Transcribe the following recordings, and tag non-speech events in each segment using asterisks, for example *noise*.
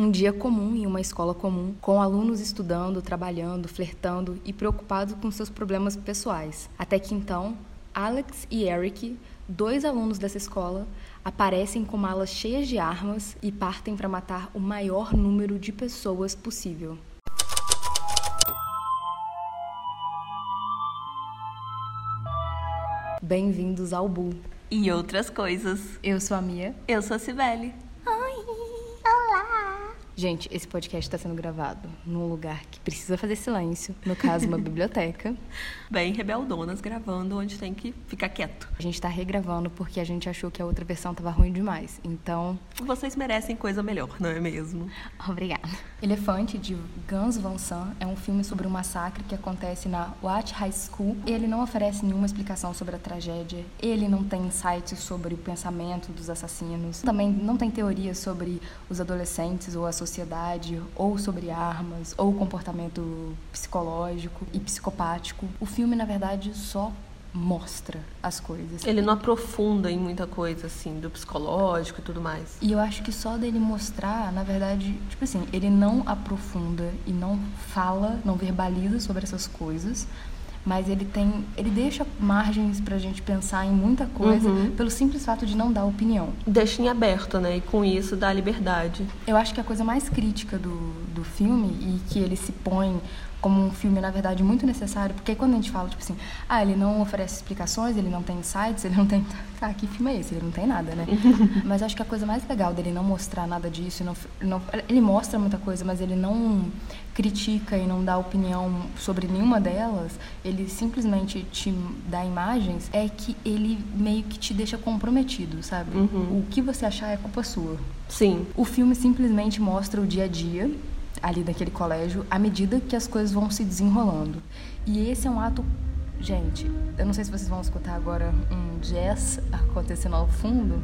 Um dia comum em uma escola comum, com alunos estudando, trabalhando, flertando e preocupados com seus problemas pessoais. Até que então, Alex e Eric, dois alunos dessa escola, aparecem com malas cheias de armas e partem para matar o maior número de pessoas possível. Bem-vindos ao Bull. E outras coisas. Eu sou a Mia. Eu sou a Cibele. Gente, esse podcast está sendo gravado num lugar que precisa fazer silêncio, no caso, uma *laughs* biblioteca. Bem rebeldonas, gravando onde tem que ficar quieto. A gente está regravando porque a gente achou que a outra versão estava ruim demais. Então. Vocês merecem coisa melhor, não é mesmo? Obrigada. Elefante, de Guns Van Sant, é um filme sobre um massacre que acontece na Watt High School. Ele não oferece nenhuma explicação sobre a tragédia, ele não tem insights sobre o pensamento dos assassinos, também não tem teorias sobre os adolescentes ou a sociedade, ou sobre armas, ou comportamento psicológico e psicopático. O filme, na verdade, só mostra as coisas. Ele não aprofunda em muita coisa, assim, do psicológico e tudo mais. E eu acho que só dele mostrar, na verdade, tipo assim, ele não aprofunda e não fala, não verbaliza sobre essas coisas, mas ele tem, ele deixa margens pra gente pensar em muita coisa Uhum. pelo simples fato de não dar opinião. Deixa em aberto, né? E com isso dá liberdade. Eu acho que a coisa mais crítica do, do filme e que ele se põe como um filme, na verdade, muito necessário, porque quando a gente fala, tipo assim, ah, ele não oferece explicações, ele não tem insights, ele não tem. Tá, *laughs* que filme é esse? Ele não tem nada, né? *laughs* mas acho que a coisa mais legal dele não mostrar nada disso, não, não, ele mostra muita coisa, mas ele não critica e não dá opinião sobre nenhuma delas, ele simplesmente te dá imagens, é que ele meio que te deixa comprometido, sabe? O que você achar é culpa sua. Sim. O filme simplesmente mostra o dia a dia ali naquele colégio à medida que as coisas vão se desenrolando. E esse é um ato. Gente, eu não sei se vocês vão escutar agora um jazz acontecendo ao fundo,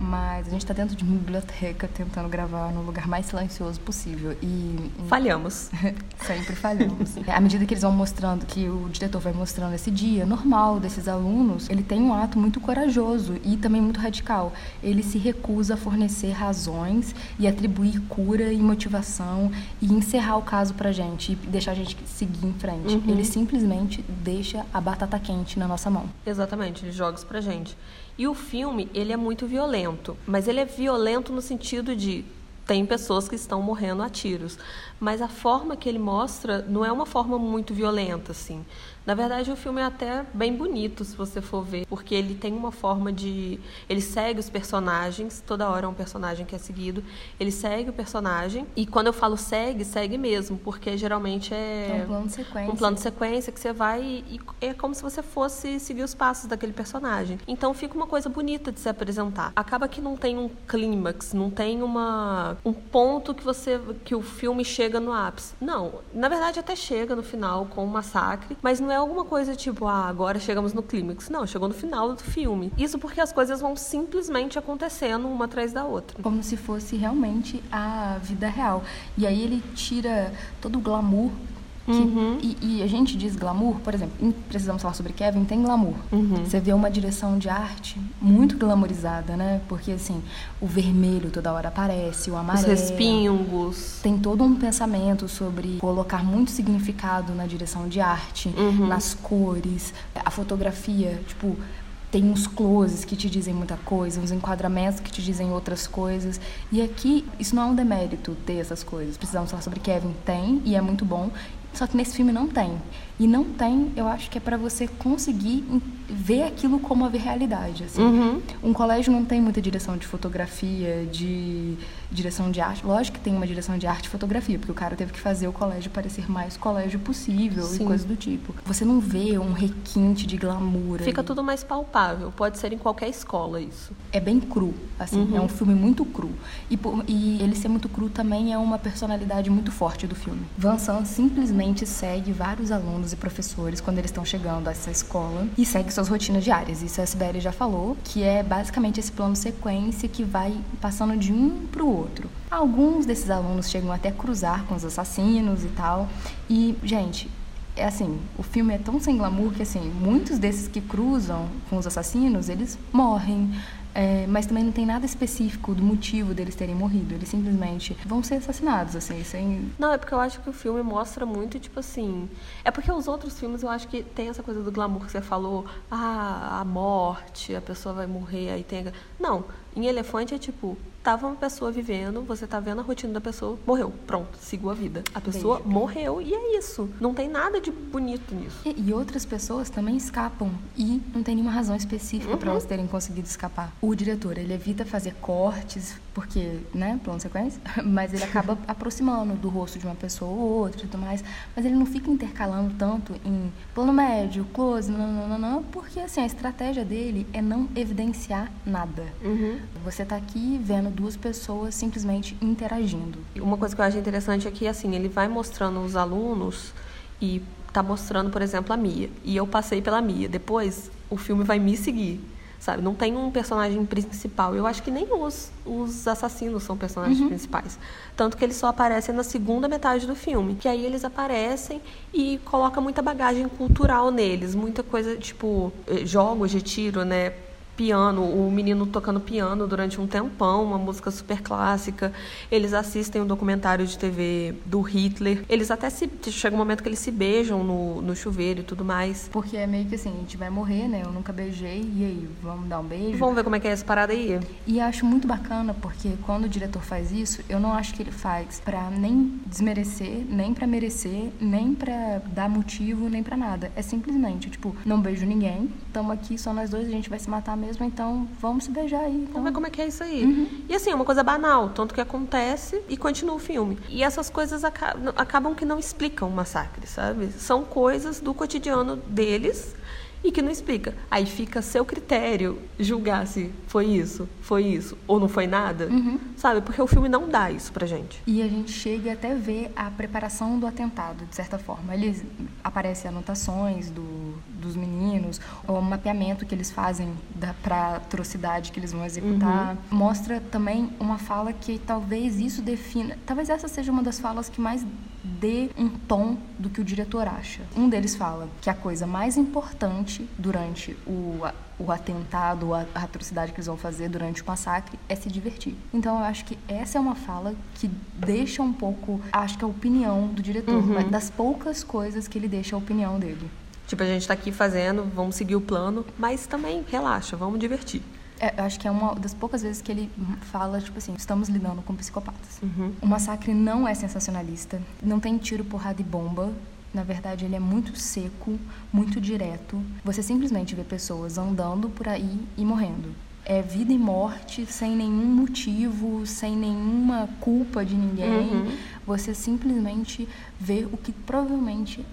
mas a gente tá dentro de uma biblioteca tentando gravar no lugar mais silencioso possível. E Falhamos. *laughs* Sempre falhamos. À medida que eles vão mostrando, que o diretor vai mostrando esse dia normal desses alunos, ele tem um ato muito corajoso e também muito radical. Ele se recusa a fornecer razões e atribuir cura e motivação e encerrar o caso pra gente e deixar a gente seguir em frente. Ele simplesmente deixa a batata quente na nossa mão. Exatamente, ele joga isso pra gente. E o filme, ele é muito violento, mas ele é violento no sentido de tem pessoas que estão morrendo a tiros, mas a forma que ele mostra não é uma forma muito violenta assim. Na verdade, o filme é até bem bonito, se você for ver, porque ele tem uma forma de. Ele segue os personagens, toda hora é um personagem que é seguido. Ele segue o personagem, e quando eu falo segue, segue mesmo, porque geralmente é. É um plano de sequência. Um plano de sequência que você vai e, e é como se você fosse seguir os passos daquele personagem. Então fica uma coisa bonita de se apresentar. Acaba que não tem um clímax, não tem uma um ponto que você que o filme chega no ápice. Não, na verdade até chega no final com o massacre, mas não é alguma coisa tipo, ah, agora chegamos no clímax. Não, chegou no final do filme. Isso porque as coisas vão simplesmente acontecendo uma atrás da outra. como se fosse realmente a vida real. E aí ele tira todo o glamour. Que- Uhum. e, e a gente diz glamour, por exemplo, em Precisamos Falar sobre Kevin, tem glamour. Uhum. Você vê uma direção de arte muito glamourizada, né? Porque, assim, o vermelho toda hora aparece, o Os amarelo. respingos. Tem todo um pensamento sobre colocar muito significado na direção de arte, Uhum. nas cores, a fotografia, tipo, tem uns closes que te dizem muita coisa, uns enquadramentos que te dizem outras coisas. E aqui, isso não é um demérito ter essas coisas. Precisamos falar sobre Kevin, tem, e é muito bom. Só que nesse filme não tem. E não tem, eu acho que é pra você conseguir ver aquilo como a realidade, assim. Uhum. Um colégio não tem muita direção de fotografia, de direção de arte. Lógico que tem uma direção de arte e fotografia, porque o cara teve que fazer o colégio parecer mais colégio possível Sim. e coisas do tipo. Você não vê um requinte de glamour. Fica ali. tudo mais palpável. Pode ser em qualquer escola isso. É bem cru, assim. Uhum. É um filme muito cru. E, e ele ser muito cru também é uma personalidade muito forte do filme. Van Sant simplesmente segue vários alunos e professores quando eles estão chegando a essa escola e segue suas rotinas diárias. Isso a Sibeli já falou, que é basicamente esse plano sequência que vai passando de um para o outro. Alguns desses alunos chegam até a cruzar com os assassinos e tal. E, gente, é assim, o filme é tão sem glamour que assim, muitos desses que cruzam com os assassinos, eles morrem. É, mas também não tem nada específico do motivo deles terem morrido. Eles simplesmente vão ser assassinados, assim, sem. Não, é porque eu acho que o filme mostra muito, tipo assim. É porque os outros filmes eu acho que tem essa coisa do glamour que você falou. Ah, a morte, a pessoa vai morrer, aí tem. Não. Em Elefante é tipo, tava uma pessoa vivendo, você tá vendo a rotina da pessoa, morreu, pronto, seguiu a vida. A pessoa Entendi. morreu e é isso. Não tem nada de bonito nisso. E, e outras pessoas também escapam e não tem nenhuma razão específica para Uhum. elas terem conseguido escapar. O diretor, ele evita fazer cortes, porque, né, plano sequência, *laughs* mas ele acaba *laughs* aproximando do rosto de uma pessoa ou outra e tudo mais, mas ele não fica intercalando tanto em plano médio, close, não, porque assim, a estratégia dele é não evidenciar nada. Uhum. Você tá aqui vendo duas pessoas simplesmente interagindo. Uma coisa que eu acho interessante é que, assim, ele vai mostrando os alunos e tá mostrando, por exemplo, a Mia. E eu passei pela Mia. Depois, o filme vai me seguir, sabe? Não tem um personagem principal. Eu acho que nem os, os assassinos são personagens principais. Tanto que eles só aparecem na segunda metade do filme. Que aí eles aparecem e coloca muita bagagem cultural neles. Muita coisa, tipo, eh, jogos de tiro, né? Piano, o menino tocando piano durante um tempão, uma música super clássica. Eles assistem um documentário de TV do Hitler. Eles até se chega um momento que eles se beijam no, no chuveiro e tudo mais. Porque é meio que assim, a gente vai morrer, né? Eu nunca beijei, e aí, vamos dar um beijo? Vamos ver como é que é essa parada aí. E acho muito bacana porque quando o diretor faz isso, eu não acho que ele faz pra nem desmerecer, nem pra merecer, nem pra dar motivo, nem pra nada. É simplesmente, tipo, não beijo ninguém, tamo aqui só nós dois, a gente vai se matar mesmo, então vamos se beijar aí. Então... Vamos ver como é que é isso aí. E assim, é uma coisa banal, tanto que acontece e continua o filme. E essas coisas aca- acabam que não explicam o massacre, sabe? São coisas do cotidiano deles e que não explica. Aí fica a seu critério julgar se foi isso, foi isso, ou não foi nada, sabe? Porque o filme não dá isso pra gente. E a gente chega até ver a preparação do atentado, de certa forma. Eles aparecem anotações do, dos meninos, o mapeamento que eles fazem da, pra atrocidade que eles vão executar. Mostra também uma fala que talvez isso defina. Talvez essa seja uma das falas que mais dê um tom do que o diretor acha. Um deles fala que a coisa mais importante durante o, o atentado, a, a atrocidade que eles vão fazer durante o massacre é se divertir. Então eu acho que essa é uma fala que deixa um pouco, acho que a opinião do diretor, mas das poucas coisas que ele deixa a opinião dele. Tipo, a gente tá aqui fazendo, vamos seguir o plano, mas também relaxa, vamos divertir. É, eu acho que é uma das poucas vezes que ele fala, tipo assim, estamos lidando com psicopatas. Uhum. O massacre não é sensacionalista, não tem tiro, porrada e bomba. Na verdade, ele é muito seco, muito direto. Você simplesmente vê pessoas andando por aí e morrendo. É vida e morte sem nenhum motivo, sem nenhuma culpa de ninguém. Uhum. Você simplesmente vê o que provavelmente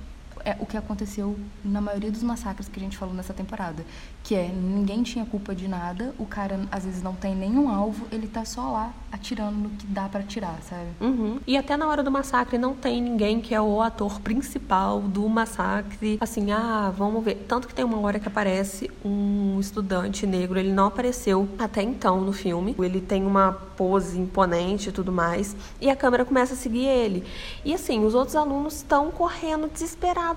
é o que aconteceu na maioria dos massacres que a gente falou nessa temporada. Que é, ninguém tinha culpa de nada, o cara às vezes não tem nenhum alvo, ele tá só lá atirando no que dá pra atirar, sabe? Uhum. E até na hora do massacre não tem ninguém que é o ator principal do massacre. Assim, ah, vamos ver. Tanto que tem uma hora que aparece um estudante negro, ele não apareceu até então no filme. Ele tem uma pose imponente e tudo mais. E a câmera começa a seguir ele. E assim, os outros alunos estão correndo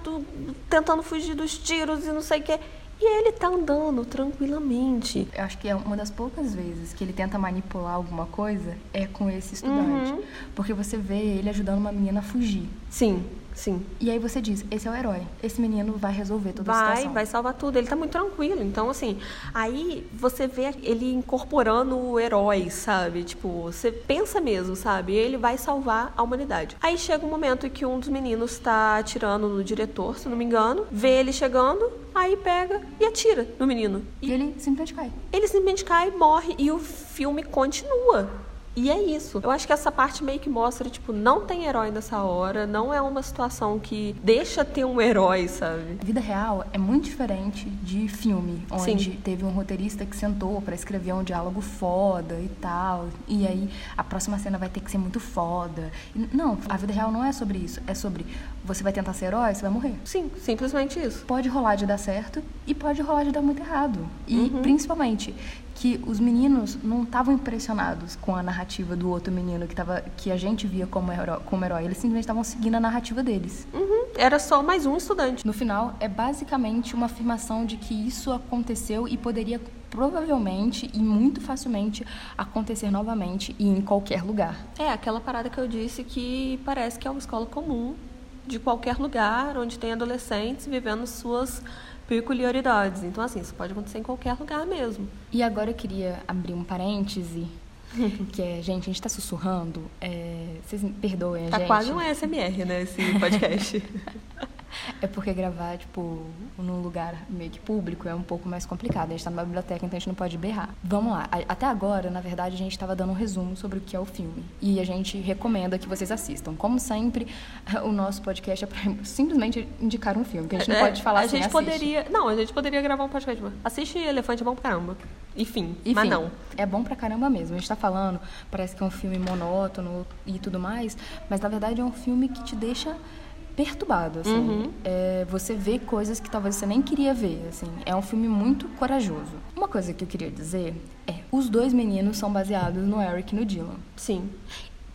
desesperado, tentando fugir dos tiros e não sei o quê. E ele tá andando tranquilamente. Eu acho que é uma das poucas vezes que ele tenta manipular alguma coisa é com esse estudante. Uhum. Porque você vê ele ajudando uma menina a fugir. Sim, sim. E aí você diz, esse é o herói. Esse menino vai resolver toda a Vai, situação. vai salvar tudo. Ele tá muito tranquilo. Então, assim, aí você vê ele incorporando o herói, sabe? Tipo, você pensa mesmo, sabe? Ele vai salvar a humanidade. Aí chega um momento em que um dos meninos tá atirando no diretor, se não me engano, vê ele chegando, aí pega e atira no menino. E ele simplesmente cai. Ele simplesmente cai, morre e o filme continua. E é isso. Eu acho que essa parte meio que mostra, tipo, não tem herói nessa hora, não é uma situação que deixa ter um herói, sabe? A vida real é muito diferente de filme, onde Sim. teve um roteirista que sentou pra escrever um diálogo foda e tal, e aí a próxima cena vai ter que ser muito foda. Não, a vida real não é sobre isso, é sobre você vai tentar ser herói, você vai morrer. Sim, simplesmente isso. Pode rolar de dar certo e pode rolar de dar muito errado. E Uhum. principalmente que os meninos não estavam impressionados com a narrativa do outro menino que, tava, que a gente via como herói, como herói. Eles simplesmente estavam seguindo a narrativa deles. Uhum. Era só mais um estudante. No final, é basicamente uma afirmação de que isso aconteceu e poderia provavelmente e muito facilmente acontecer novamente e em qualquer lugar. É, aquela parada que eu disse que parece que é uma escola comum de qualquer lugar onde tem adolescentes vivendo suas peculiaridades. Então, assim, isso pode acontecer em qualquer lugar mesmo. E agora eu queria abrir um parêntese *laughs* que é, gente, a gente está sussurrando. É, vocês me perdoem, tá gente. Tá quase um SMR, né, esse podcast. *laughs* É porque gravar, tipo, num lugar meio que público é um pouco mais complicado. A gente tá numa biblioteca, então a gente não pode berrar. Vamos lá. Até agora, na verdade, a gente estava dando um resumo sobre o que é o filme. E a gente recomenda que vocês assistam. Como sempre, *laughs* o nosso podcast é pra *laughs* simplesmente indicar um filme, que a gente não é, pode falar a assim, gente poderia Não, a gente poderia gravar um podcast. Assiste Elefante é bom pra caramba. Enfim, Enfim, mas não. É bom pra caramba mesmo. A gente tá falando, parece que é um filme monótono e tudo mais, mas na verdade é um filme que te deixa perturbado, assim. Uhum. É, você vê coisas que talvez você nem queria ver, assim. É um filme muito corajoso. Uma coisa que eu queria dizer é, os dois meninos são baseados no Eric e no Dylan. Sim.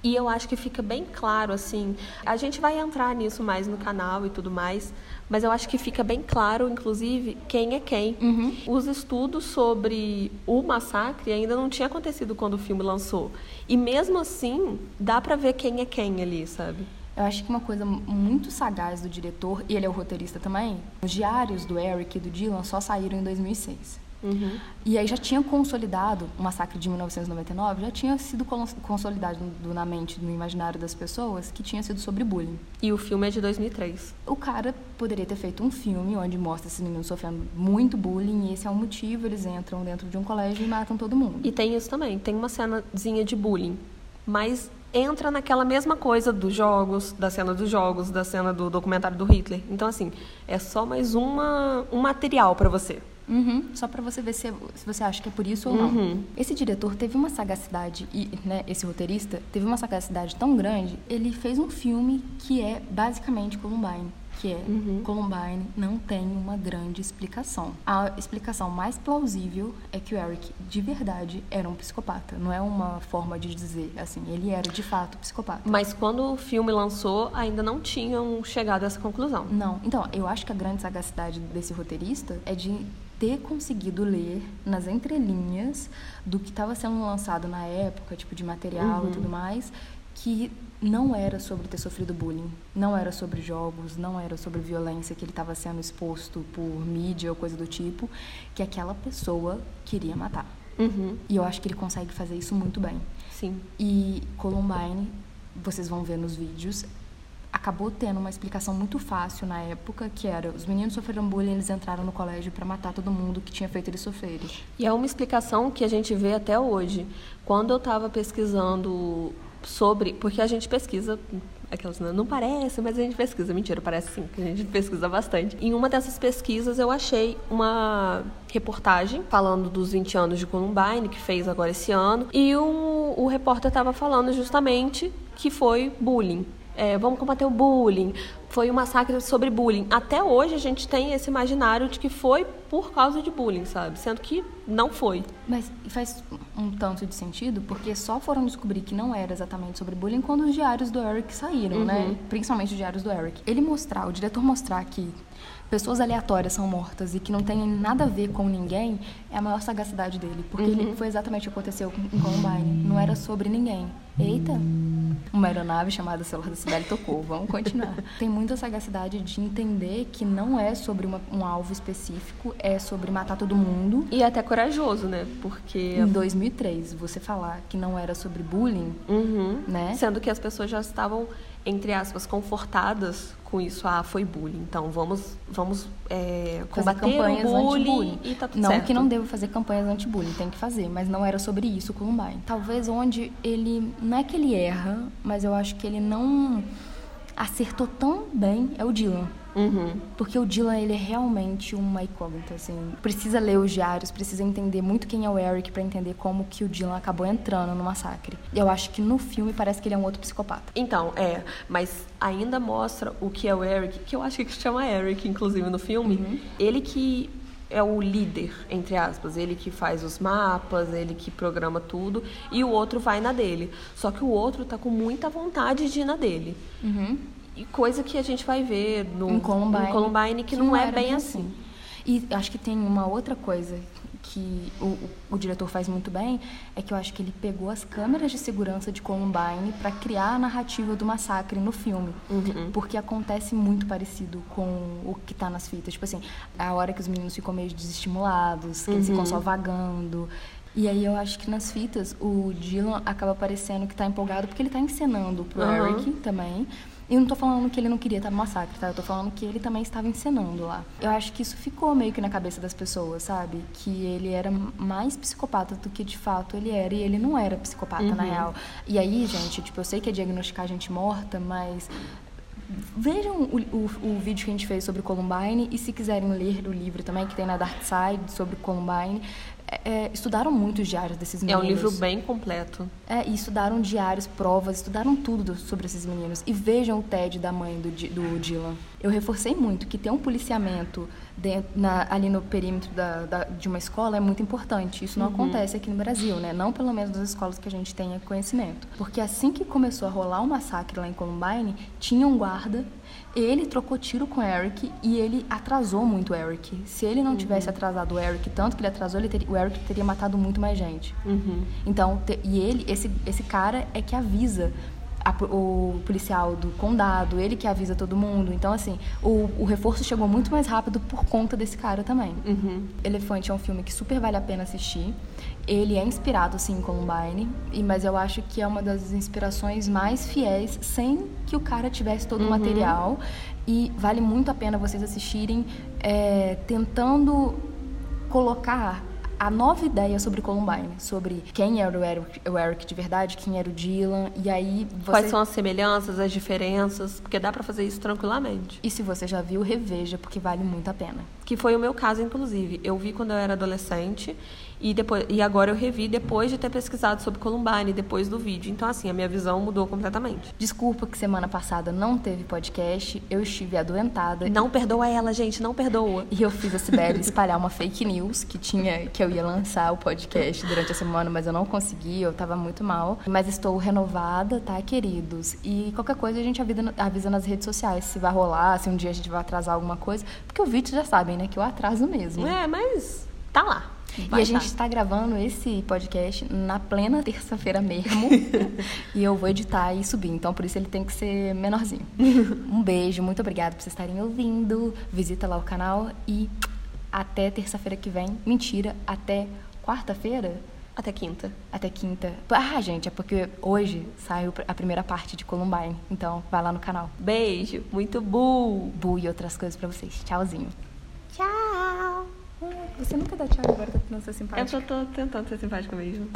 E eu acho que fica bem claro, assim, a gente vai entrar nisso mais no canal e tudo mais, mas eu acho que fica bem claro, inclusive, quem é quem. Uhum. Os estudos sobre o massacre ainda não tinha acontecido quando o filme lançou. E mesmo assim, dá pra ver quem é quem ali, sabe? Eu acho que uma coisa muito sagaz do diretor, e ele é o roteirista também, os diários do Eric e do Dylan só saíram em 2006. Uhum. E aí já tinha consolidado, o massacre de 1999 já tinha sido consolidado na mente, no imaginário das pessoas, que tinha sido sobre bullying. E o filme é de 2003. O cara poderia ter feito um filme onde mostra esses meninos sofrendo muito bullying, e esse é o motivo, eles entram dentro de um colégio e matam todo mundo. E tem isso também, tem uma cenazinha de bullying. Mas entra naquela mesma coisa dos jogos, da cena dos jogos, da cena do documentário do Hitler. Então, assim, é só mais uma, um material para você. Uhum, só para você ver se, se, você acha que é por isso ou não. Uhum. Esse diretor teve uma sagacidade, e né, esse roteirista teve uma sagacidade tão grande, ele fez um filme que é basicamente Columbine que é uhum. Columbine não tem uma grande explicação. A explicação mais plausível é que o Eric de verdade era um psicopata. Não é uma forma de dizer assim, ele era de fato psicopata. Mas quando o filme lançou, ainda não tinham chegado a essa conclusão. Não. Então, eu acho que a grande sagacidade desse roteirista é de ter conseguido ler nas entrelinhas do que estava sendo lançado na época, tipo de material uhum. e tudo mais, que não era sobre ter sofrido bullying, não era sobre jogos, não era sobre violência que ele estava sendo exposto por mídia ou coisa do tipo, que aquela pessoa queria matar. Uhum. E eu acho que ele consegue fazer isso muito bem. Sim. E Columbine, vocês vão ver nos vídeos, acabou tendo uma explicação muito fácil na época, que era os meninos sofreram bullying, eles entraram no colégio para matar todo mundo que tinha feito eles sofrerem. E é uma explicação que a gente vê até hoje. Quando eu estava pesquisando sobre. Porque a gente pesquisa. Aquelas, não, parece, mas a gente pesquisa. Mentira, parece sim, que a gente *laughs* pesquisa bastante. Em uma dessas pesquisas eu achei uma reportagem falando dos 20 anos de Columbine, que fez agora esse ano, e o, o repórter estava falando justamente que foi bullying. É, vamos combater o bullying, foi um massacre sobre bullying. Até hoje a gente tem esse imaginário de que foi por causa de bullying, sabe? Sendo que não foi. Mas faz um tanto de sentido, porque só foram descobrir que não era exatamente sobre bullying quando os diários do Eric saíram, né? uhum. né? Principalmente os diários do Eric. Ele mostrar, o diretor mostrar que pessoas aleatórias são mortas e que não tem nada a ver com ninguém, é a maior sagacidade dele. Porque uhum. ele, foi exatamente o que aconteceu com Columbine. Não era sobre ninguém. Eita! Uma aeronave chamada Celular da Cidade tocou. Vamos continuar. *laughs* Tem muita sagacidade de entender que não é sobre uma, um alvo específico, é sobre matar todo mundo. E é até corajoso, né? Porque. Em 2003, você falar que não era sobre bullying, uhum. né? Sendo que as pessoas já estavam, entre aspas, confortadas com isso. Ah, foi bullying. Então vamos, vamos é, combater campanhas o bullying e tá tudo não certo. que não deva fazer campanhas anti-bullying, tem que fazer, mas não era sobre isso o Columbine. Talvez onde ele não é que ele erra, mas eu acho que ele não acertou tão bem é o Dylan. Uhum. Porque o Dylan, ele é realmente uma incógnita, assim. Precisa ler os diários, precisa entender muito quem é o Eric para entender como que o Dylan acabou entrando no massacre. Eu acho que no filme parece que ele é um outro psicopata. Então, é. Mas ainda mostra o que é o Eric, que eu acho que chama Eric, inclusive, no filme. Uhum. Ele que é o líder, entre aspas. Ele que faz os mapas, ele que programa tudo, e o outro vai na dele. Só que o outro tá com muita vontade de ir na dele. Uhum. E coisa que a gente vai ver no em Columbine, Columbine que, que não, não, é bem assim. assim. E acho que tem uma outra coisa que o, o, o, diretor faz muito bem é que eu acho que ele pegou as câmeras de segurança de Columbine para criar a narrativa do massacre no filme. Uhum. Porque acontece muito parecido com o que está nas fitas. Tipo assim, a hora que os meninos ficam meio desestimulados, que uhum. eles ficam uhum. só vagando. E aí eu acho que nas fitas o Dylan acaba parecendo que está empolgado porque ele está encenando pro uhum. Eric também. E eu não tô falando que ele não queria estar no massacre, tá? Eu tô falando que ele também estava encenando lá. Eu acho que isso ficou meio que na cabeça das pessoas, sabe? Que ele era mais psicopata do que de fato ele era. E ele não era psicopata, uhum. na real. E aí, gente, tipo, eu sei que é diagnosticar gente morta, mas Vejam o, o, o, vídeo que a gente fez sobre Columbine e se quiserem ler o livro também, que tem na Dark Side sobre Columbine, é, é, estudaram muito os diários desses meninos. É um livro bem completo. É, e estudaram diários, provas, estudaram tudo sobre esses meninos. E vejam o TED da mãe do, do Dylan. Eu reforcei muito que ter um policiamento dentro, na, ali no perímetro da, da, de uma escola é muito importante. Isso não uhum. acontece aqui no Brasil, né? Não pelo menos nas escolas que a gente tenha conhecimento. Porque assim que começou a rolar o um massacre lá em Columbine, tinha um guarda ele trocou tiro com o Eric e ele atrasou muito o Eric. Se ele não uhum. tivesse atrasado o Eric, tanto que ele atrasou, ele teria, o Eric teria matado muito mais gente. Uhum. Então, te, e ele, esse, esse cara é que avisa a, o policial do condado, ele que avisa todo mundo. Então, assim, o, o reforço chegou muito mais rápido por conta desse cara também. Uhum. Elefante é um filme que super vale a pena assistir. Ele é inspirado, sim, em Columbine, mas eu acho que é uma das inspirações mais fiéis, sem que o cara tivesse todo uhum. o material. E vale muito a pena vocês assistirem, é, tentando colocar a nova ideia sobre Columbine, sobre quem era o Eric, o Eric, de verdade, quem era o Dylan, e aí você... Quais são as semelhanças, as diferenças, porque dá para fazer isso tranquilamente. E se você já viu, reveja, porque vale muito a pena. Que foi o meu caso, inclusive. Eu vi quando eu era adolescente e, depois, e agora eu revi depois de ter pesquisado sobre Columbine, depois do vídeo. Então, assim, a minha visão mudou completamente. Desculpa que semana passada não teve podcast, eu estive adoentada. Não perdoa ela, gente, não perdoa. E eu fiz a Sibeli espalhar uma fake news que tinha que eu ia lançar o podcast durante a semana, mas eu não consegui, eu tava muito mal. Mas estou renovada, tá, queridos? E qualquer coisa a gente avisa, avisa nas redes sociais se vai rolar, se um dia a gente vai atrasar alguma coisa. Porque o vídeo já sabem, né, que eu atraso mesmo. É, mas tá lá. Vai e a gente está gravando esse podcast na plena terça-feira mesmo. *laughs* e eu vou editar e subir. Então, por isso ele tem que ser menorzinho. um beijo, muito obrigada por vocês estarem ouvindo. Visita lá o canal e até terça-feira que vem. Mentira, até quarta-feira? Até quinta. Até quinta. Ah, gente, é porque hoje saiu a primeira parte de Columbine. Então, vai lá no canal. Beijo. Muito bu. Bu e outras coisas para vocês. Tchauzinho. Você nunca dá tchau agora, tá tentando ser simpática. Eu só tô tentando ser simpática mesmo.